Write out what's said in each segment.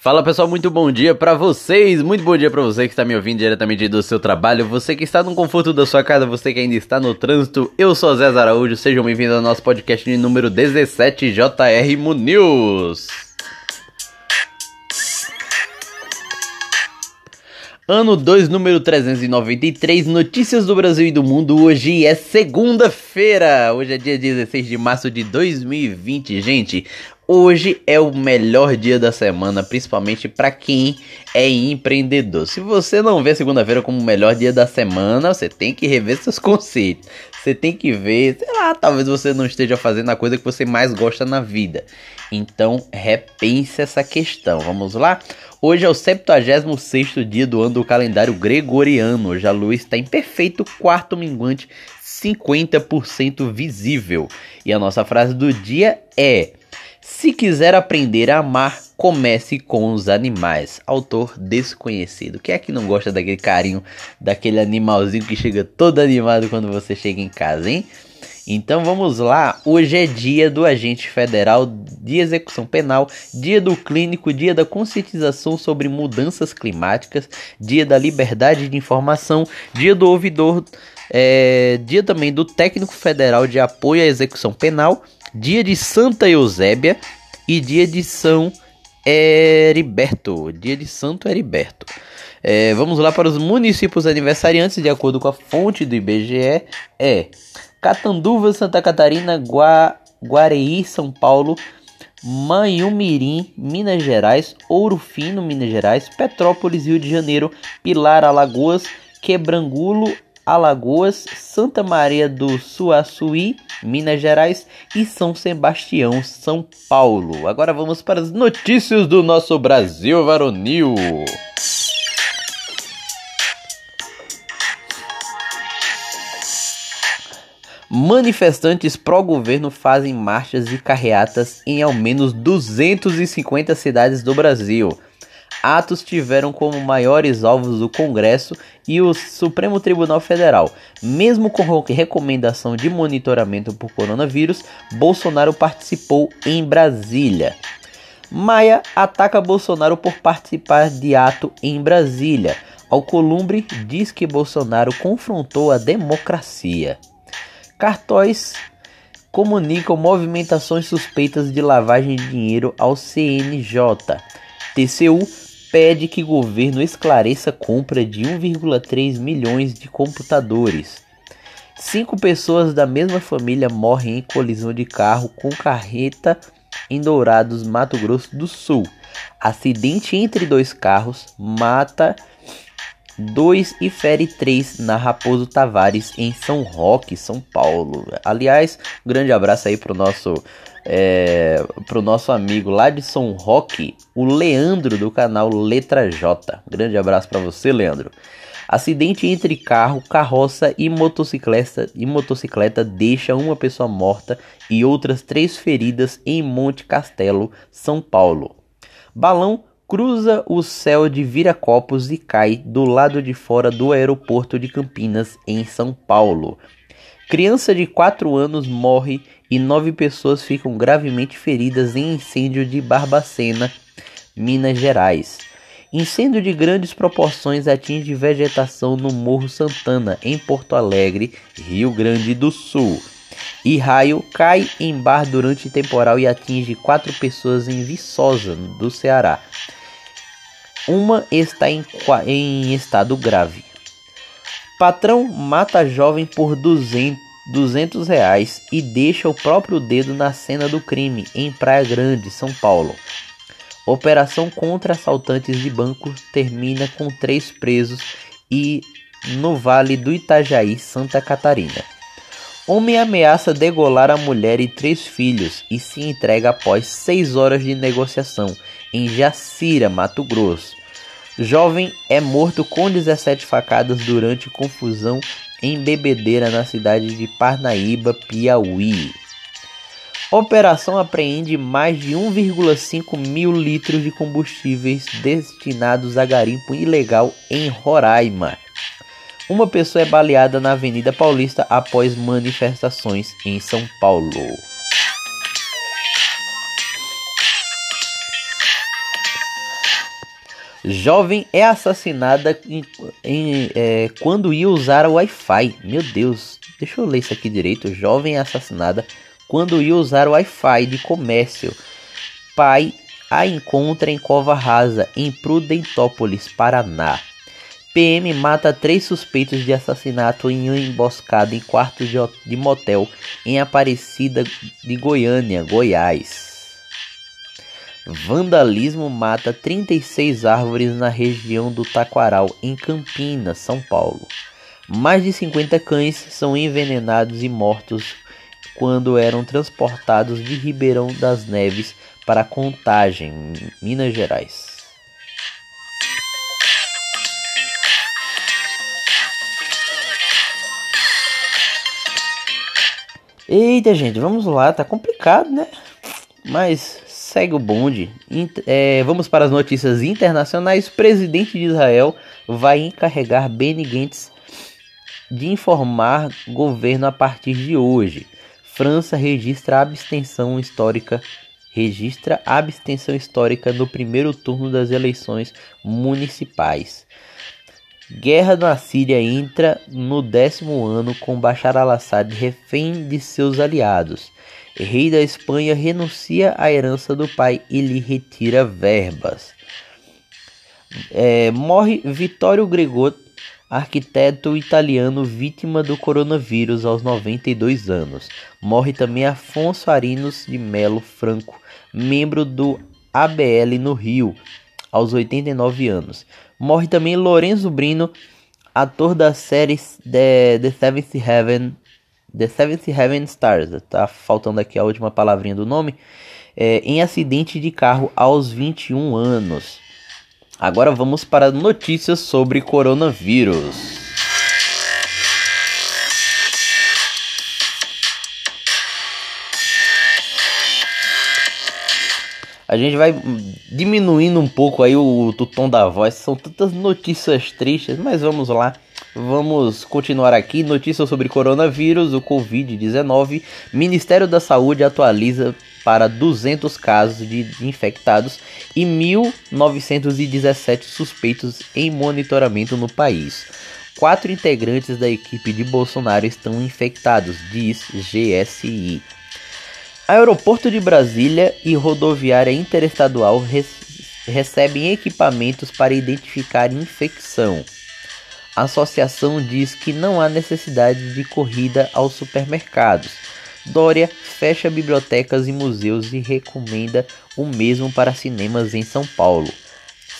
Fala pessoal, muito bom dia para vocês, muito bom dia para você que está me ouvindo diretamente do seu trabalho, você que está no conforto da sua casa, você que ainda está no trânsito. Eu sou Zé Araújo, sejam bem-vindos ao nosso podcast de número 17 JR Mu Ano 2, número 393, notícias do Brasil e do mundo. Hoje é segunda-feira, hoje é dia 16 de março de 2020, gente. Hoje é o melhor dia da semana, principalmente para quem é empreendedor. Se você não vê segunda-feira como o melhor dia da semana, você tem que rever seus conceitos. Você tem que ver, sei lá, talvez você não esteja fazendo a coisa que você mais gosta na vida. Então, repense essa questão. Vamos lá? Hoje é o 76º dia do ano do calendário gregoriano. Hoje a lua está em perfeito quarto minguante, 50% visível. E a nossa frase do dia é: se quiser aprender a amar, comece com os animais. Autor desconhecido. Quem é que não gosta daquele carinho, daquele animalzinho que chega todo animado quando você chega em casa, hein? Então vamos lá, hoje é dia do agente federal de execução penal, dia do clínico, dia da conscientização sobre mudanças climáticas, dia da liberdade de informação, dia do ouvidor, é, dia também do técnico federal de apoio à execução penal dia de Santa Eusébia e dia de São Heriberto. Dia de Santo Heriberto. É, vamos lá para os municípios aniversariantes, de acordo com a fonte do IBGE, é Catanduva, Santa Catarina, Gua, Guareí, São Paulo, Manhumirim, Minas Gerais, Ouro Fino, Minas Gerais, Petrópolis, Rio de Janeiro, Pilar, Alagoas, Quebrangulo, Alagoas, Santa Maria do Suaçuí, Minas Gerais e São Sebastião, São Paulo. Agora vamos para as notícias do nosso Brasil varonil. Manifestantes pró-governo fazem marchas e carreatas em ao menos 250 cidades do Brasil atos tiveram como maiores alvos o Congresso e o Supremo Tribunal Federal. Mesmo com recomendação de monitoramento por coronavírus, Bolsonaro participou em Brasília. Maia ataca Bolsonaro por participar de ato em Brasília. Alcolumbre diz que Bolsonaro confrontou a democracia. Cartóis comunicam movimentações suspeitas de lavagem de dinheiro ao CNJ. TCU pede que governo esclareça compra de 1,3 milhões de computadores. Cinco pessoas da mesma família morrem em colisão de carro com carreta em Dourados, Mato Grosso do Sul. Acidente entre dois carros mata dois e fere três na Raposo Tavares, em São Roque, São Paulo. Aliás, um grande abraço aí pro nosso é, pro nosso amigo lá de São Roque, o Leandro do canal Letra J. Grande abraço para você, Leandro. Acidente entre carro, carroça e motocicleta, e motocicleta deixa uma pessoa morta e outras três feridas em Monte Castelo, São Paulo. Balão cruza o céu de Viracopos e cai do lado de fora do aeroporto de Campinas, em São Paulo. Criança de 4 anos morre e nove pessoas ficam gravemente feridas em incêndio de Barbacena, Minas Gerais. Incêndio de grandes proporções atinge vegetação no Morro Santana, em Porto Alegre, Rio Grande do Sul. E raio cai em bar durante temporal e atinge quatro pessoas em Viçosa, do Ceará. Uma está em, em estado grave. Patrão mata jovem por 200 200 reais e deixa o próprio dedo na cena do crime em Praia Grande, São Paulo. Operação contra assaltantes de banco termina com três presos e no Vale do Itajaí, Santa Catarina. Homem ameaça degolar a mulher e três filhos e se entrega após seis horas de negociação em Jacira, Mato Grosso. Jovem é morto com 17 facadas durante confusão em bebedeira na cidade de Parnaíba, Piauí. Operação apreende mais de 1,5 mil litros de combustíveis destinados a garimpo ilegal em Roraima. Uma pessoa é baleada na Avenida Paulista após manifestações em São Paulo. Jovem é assassinada em, em, é, quando ia usar o Wi-Fi. Meu Deus, deixa eu ler isso aqui direito. Jovem é assassinada quando ia usar o Wi-Fi de comércio. Pai a encontra em Cova Rasa, em Prudentópolis, Paraná. PM mata três suspeitos de assassinato em uma emboscada em quarto de, de motel em Aparecida de Goiânia, Goiás. Vandalismo mata 36 árvores na região do Taquaral, em Campinas, São Paulo. Mais de 50 cães são envenenados e mortos quando eram transportados de Ribeirão das Neves para Contagem, Minas Gerais. Eita, gente, vamos lá, tá complicado, né? Mas segue o bonde. É, vamos para as notícias internacionais. Presidente de Israel vai encarregar Benny Gantz de informar governo a partir de hoje. França registra abstenção histórica registra abstenção histórica no primeiro turno das eleições municipais. Guerra na Síria entra no décimo ano com Bashar al-Assad refém de seus aliados. Rei da Espanha renuncia à herança do pai e lhe retira verbas. É, morre Vittorio Gregor, arquiteto italiano vítima do coronavírus aos 92 anos. Morre também Afonso Arinos de Melo Franco, membro do ABL no Rio, aos 89 anos. Morre também Lorenzo Brino, ator da série The, The Seventh Heaven, The Seventh Heaven Stars, tá faltando aqui a última palavrinha do nome, é, em acidente de carro aos 21 anos. Agora vamos para notícias sobre coronavírus. A gente vai diminuindo um pouco aí o, o tom da voz. São tantas notícias tristes, mas vamos lá. Vamos continuar aqui. Notícias sobre coronavírus, o Covid-19. Ministério da Saúde atualiza para 200 casos de infectados e 1.917 suspeitos em monitoramento no país. Quatro integrantes da equipe de Bolsonaro estão infectados, diz GSI. Aeroporto de Brasília e rodoviária interestadual recebem equipamentos para identificar infecção. A associação diz que não há necessidade de corrida aos supermercados Dória fecha bibliotecas e museus e recomenda o mesmo para cinemas em São Paulo.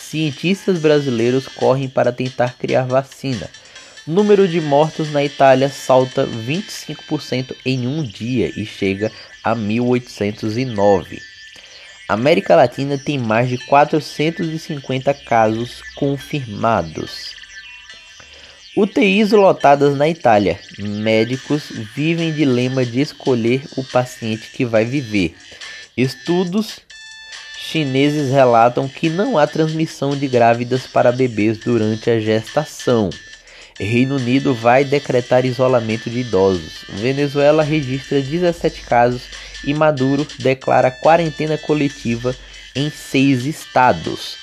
Cientistas brasileiros correm para tentar criar vacina. Número de mortos na Itália salta 25% em um dia e chega a 1809. América Latina tem mais de 450 casos confirmados. UTIs lotadas na Itália. Médicos vivem dilema de escolher o paciente que vai viver. Estudos chineses relatam que não há transmissão de grávidas para bebês durante a gestação. Reino Unido vai decretar isolamento de idosos. Venezuela registra 17 casos e Maduro declara quarentena coletiva em seis estados.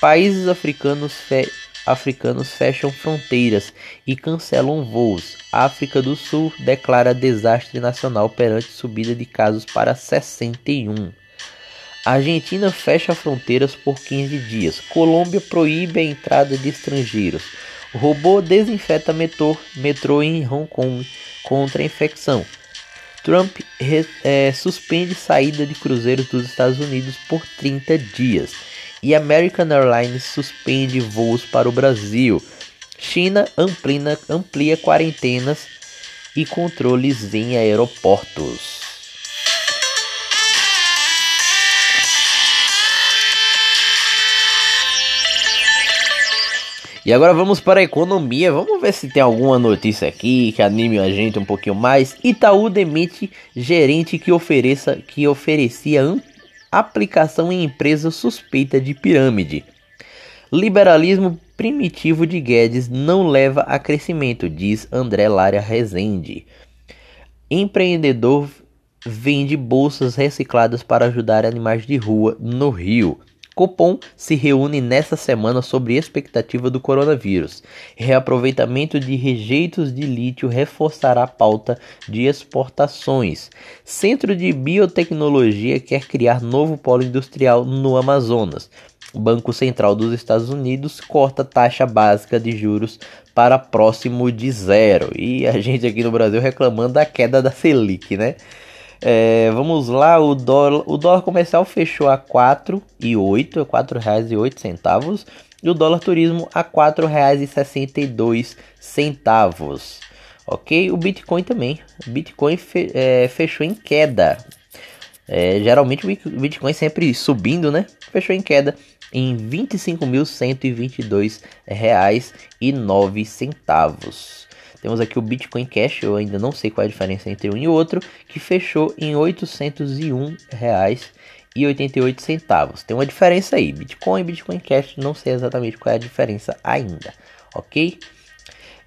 Países africanos africanos fecham fronteiras e cancelam voos. A África do Sul declara desastre nacional perante subida de casos para 61. A Argentina fecha fronteiras por 15 dias. Colômbia proíbe a entrada de estrangeiros. Robô desinfeta metrô, metrô em Hong Kong contra a infecção. Trump é, suspende saída de cruzeiros dos Estados Unidos por 30 dias e American Airlines suspende voos para o Brasil. China amplia, amplia quarentenas e controles em aeroportos. E agora vamos para a economia. Vamos ver se tem alguma notícia aqui que anime a gente um pouquinho mais. Itaú demite gerente que ofereça que oferecia aplicação em empresa suspeita de pirâmide. Liberalismo primitivo de Guedes não leva a crescimento, diz André Lara Rezende. Empreendedor vende bolsas recicladas para ajudar animais de rua no Rio. Copom se reúne nesta semana sobre expectativa do coronavírus. Reaproveitamento de rejeitos de lítio reforçará a pauta de exportações. Centro de Biotecnologia quer criar novo polo industrial no Amazonas. Banco Central dos Estados Unidos corta taxa básica de juros para próximo de zero. E a gente aqui no Brasil reclamando da queda da Selic, né? É, vamos lá, o dólar, o dólar comercial fechou a R$ 4,08, R$ 4,08 e o dólar turismo a R$ 4,62. Ok? O Bitcoin também. O Bitcoin fe, é, fechou em queda. É, geralmente o Bitcoin sempre subindo, né? Fechou em queda em R$ 25.122,09. Temos aqui o Bitcoin Cash, eu ainda não sei qual é a diferença entre um e outro, que fechou em R$ 801,88. Tem uma diferença aí, Bitcoin e Bitcoin Cash, não sei exatamente qual é a diferença ainda, ok?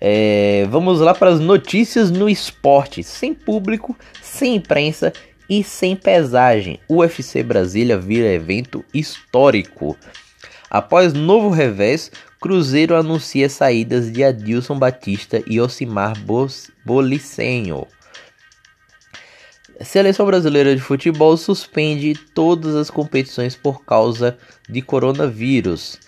É, vamos lá para as notícias no esporte, sem público, sem imprensa e sem pesagem. UFC Brasília vira evento histórico. Após novo revés, Cruzeiro anuncia saídas de Adilson Batista e Osimar Bolicenho. Seleção brasileira de futebol suspende todas as competições por causa de coronavírus.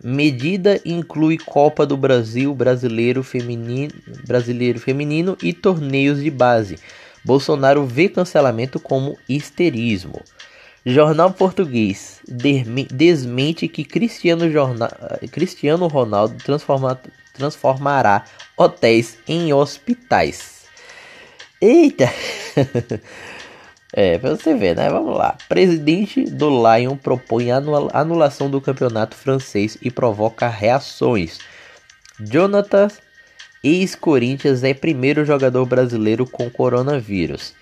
Medida inclui Copa do Brasil, Brasileiro Feminino, Brasileiro Feminino e torneios de base. Bolsonaro vê cancelamento como histerismo. Jornal Português desmente que Cristiano, Jornal, Cristiano Ronaldo transforma, transformará hotéis em hospitais. Eita! é, pra você ver, né? Vamos lá. Presidente do Lyon propõe anulação do campeonato francês e provoca reações. Jonathan, ex-Corinthians, é primeiro jogador brasileiro com coronavírus.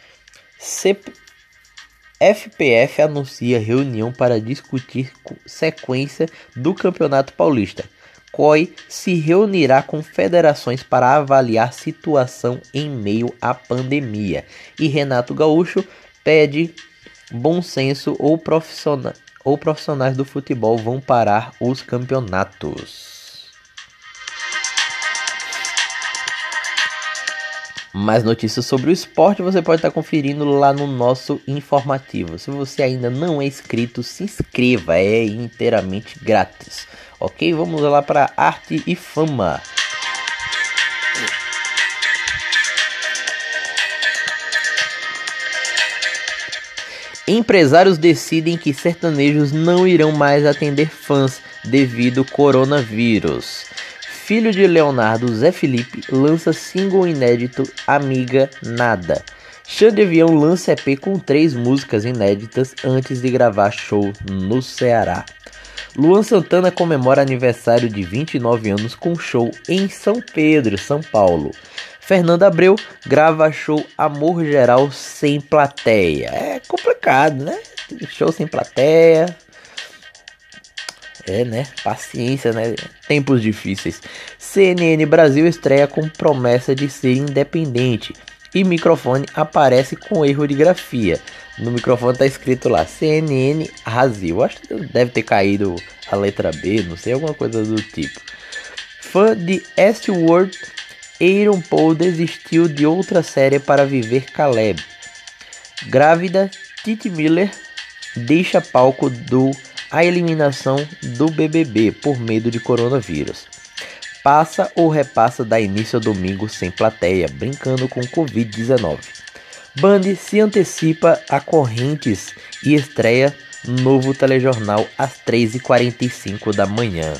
FPF anuncia reunião para discutir sequência do Campeonato Paulista. COI se reunirá com federações para avaliar situação em meio à pandemia. E Renato Gaúcho pede bom senso ou, ou profissionais do futebol vão parar os campeonatos. Mais notícias sobre o esporte você pode estar conferindo lá no nosso informativo. Se você ainda não é inscrito, se inscreva, é inteiramente grátis. Ok? Vamos lá para arte e fama. Empresários decidem que sertanejos não irão mais atender fãs devido ao coronavírus filho de Leonardo, Zé Felipe, lança single inédito Amiga Nada. Xande Avião lança EP com três músicas inéditas antes de gravar show no Ceará. Luan Santana comemora aniversário de 29 anos com show em São Pedro, São Paulo. Fernanda Abreu grava show Amor Geral sem plateia. É complicado, né? Show sem plateia, é, né? Paciência, né? Tempos difíceis. CNN Brasil estreia com promessa de ser independente. E microfone aparece com erro de grafia. No microfone tá escrito lá CNN Brasil. Acho que deve ter caído a letra B, não sei, alguma coisa do tipo. Fã de Westworld, Aaron Paul desistiu de outra série para viver Caleb. Grávida, Titi Miller deixa palco do a eliminação do BBB por medo de coronavírus. Passa ou repassa da início ao domingo sem plateia, brincando com Covid-19. Band se antecipa a correntes e estreia novo telejornal às 3h45 da manhã.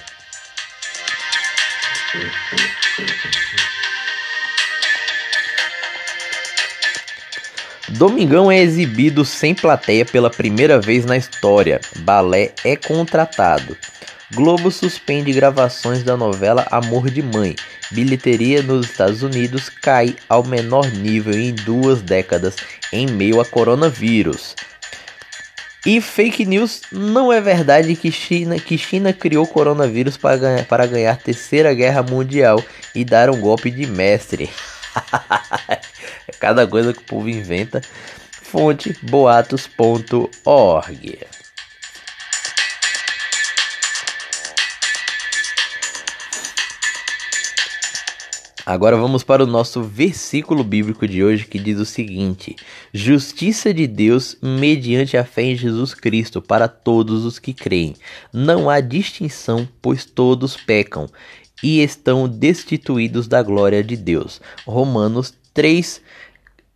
Domingão é exibido sem plateia pela primeira vez na história. Balé é contratado. Globo suspende gravações da novela Amor de Mãe. Bilheteria nos Estados Unidos cai ao menor nível em duas décadas em meio a coronavírus. E fake news não é verdade que China, que China criou coronavírus para ganhar, para ganhar terceira guerra mundial e dar um golpe de mestre. Cada coisa que o povo inventa. Fonte boatos.org. Agora vamos para o nosso versículo bíblico de hoje que diz o seguinte: Justiça de Deus mediante a fé em Jesus Cristo para todos os que creem. Não há distinção, pois todos pecam e estão destituídos da glória de Deus. Romanos 3,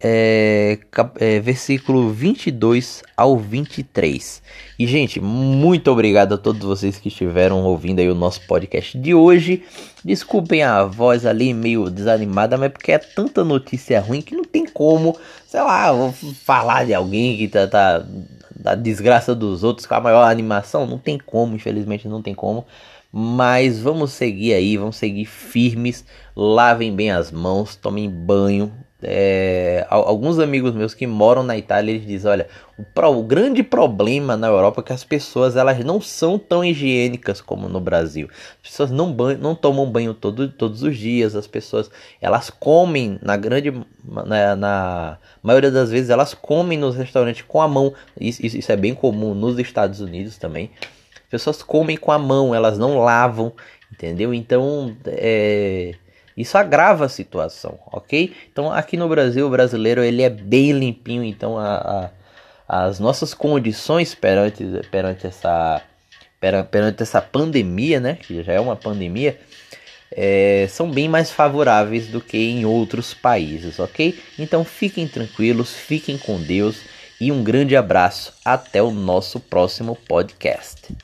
é, é, versículo 22 ao 23. E, gente, muito obrigado a todos vocês que estiveram ouvindo aí o nosso podcast de hoje. Desculpem a voz ali meio desanimada, mas porque é tanta notícia ruim que não tem como, sei lá, falar de alguém que tá, tá da desgraça dos outros com a maior animação. Não tem como, infelizmente não tem como. Mas vamos seguir aí, vamos seguir firmes. Lavem bem as mãos, tomem banho, é, alguns amigos meus que moram na Itália eles dizem olha o, pro, o, grande problema na Europa é que as pessoas elas não são tão higiênicas como no Brasil. As pessoas não, banho, não tomam banho todo, todos os dias as pessoas elas comem na grande na, na maioria das vezes elas comem nos restaurantes com a mão. Isso, isso é bem comum nos Estados Unidos também pessoas comem com a mão elas não lavam entendeu então é isso agrava a situação, ok? Então aqui no Brasil o brasileiro ele é bem limpinho, então a, a, as nossas condições perante, perante essa perante essa pandemia, né? Que já é uma pandemia, é, são bem mais favoráveis do que em outros países, ok? Então fiquem tranquilos, fiquem com Deus e um grande abraço. Até o nosso próximo podcast.